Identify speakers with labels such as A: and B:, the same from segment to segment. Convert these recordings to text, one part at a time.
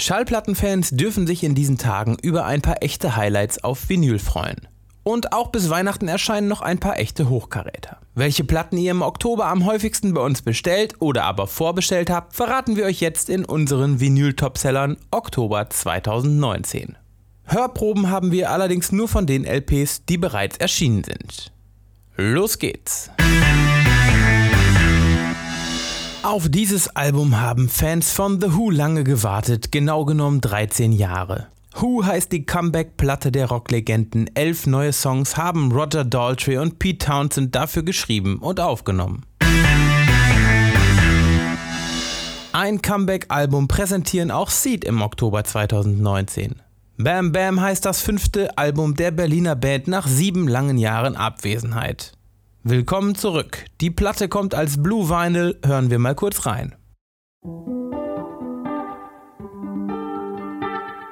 A: Schallplattenfans dürfen sich in diesen Tagen über ein paar echte Highlights auf Vinyl freuen. Und auch bis Weihnachten erscheinen noch ein paar echte Hochkaräter. Welche Platten ihr im Oktober am häufigsten bei uns bestellt oder aber vorbestellt habt, verraten wir euch jetzt in unseren Vinyl-Topsellern Oktober 2019. Hörproben haben wir allerdings nur von den LPs, die bereits erschienen sind. Los geht's! Auf dieses Album haben Fans von The Who lange gewartet, genau genommen 13 Jahre. Who heißt die Comeback-Platte der Rocklegenden. Elf neue Songs haben Roger Daltrey und Pete Townsend dafür geschrieben und aufgenommen. Ein Comeback-Album präsentieren auch Seed im Oktober 2019. Bam Bam heißt das fünfte Album der Berliner Band nach sieben langen Jahren Abwesenheit. Willkommen zurück. Die Platte kommt als Blue Vinyl. Hören wir mal kurz rein.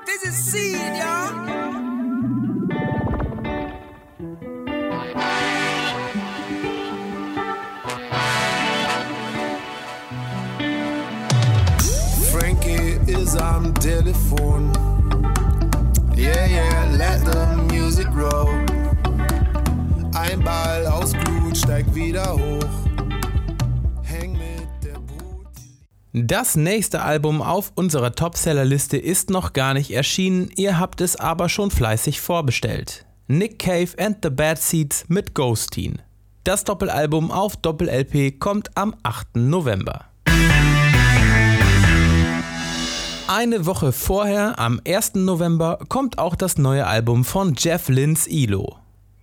A: This is Seed, y'all.
B: Frankie is am Telefon. Yeah, yeah, let the music roll. Ein Ball aus Glut steigt wieder hoch.
A: Das nächste Album auf unserer Topsellerliste ist noch gar nicht erschienen, ihr habt es aber schon fleißig vorbestellt. Nick Cave and the Bad Seeds mit Ghosteen. Das Doppelalbum auf Doppel-LP kommt am 8. November. Eine Woche vorher, am 1. November, kommt auch das neue Album von Jeff Lynns Elo.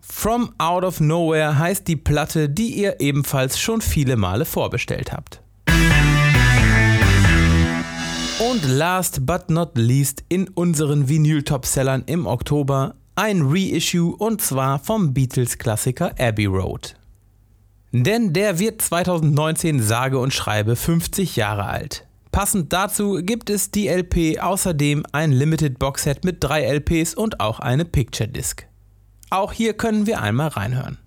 A: From Out of Nowhere heißt die Platte, die ihr ebenfalls schon viele Male vorbestellt habt. Und last but not least in unseren Vinyl-Topsellern im Oktober ein Reissue und zwar vom Beatles-Klassiker Abbey Road. Denn der wird 2019 sage und schreibe 50 Jahre alt. Passend dazu gibt es die LP außerdem ein Limited Boxset mit drei LPs und auch eine Picture Disc. Auch hier können wir einmal reinhören.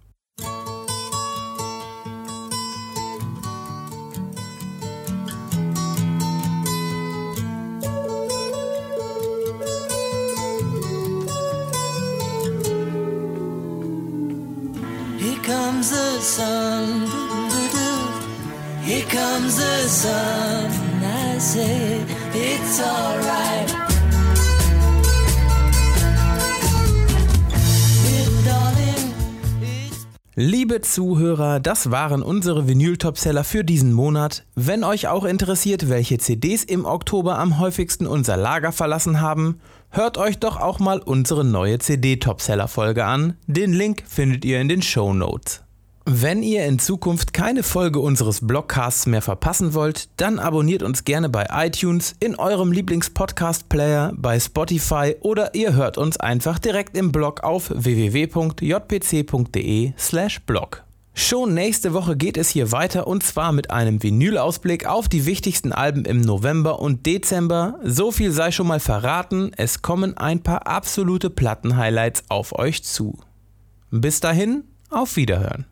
C: Here comes the sun. Here comes the sun. And I say it's alright.
A: Liebe Zuhörer, das waren unsere Vinyl-Topseller für diesen Monat. Wenn euch auch interessiert, welche CDs im Oktober am häufigsten unser Lager verlassen haben, hört euch doch auch mal unsere neue CD-Topseller-Folge an. Den Link findet ihr in den Show Notes. Wenn ihr in Zukunft keine Folge unseres Blogcasts mehr verpassen wollt, dann abonniert uns gerne bei iTunes, in eurem Lieblings-Podcast-Player, bei Spotify oder ihr hört uns einfach direkt im Blog auf www.jpc.de/slash blog. Schon nächste Woche geht es hier weiter und zwar mit einem Vinyl-Ausblick auf die wichtigsten Alben im November und Dezember. So viel sei schon mal verraten, es kommen ein paar absolute Platten-Highlights auf euch zu. Bis dahin, auf Wiederhören.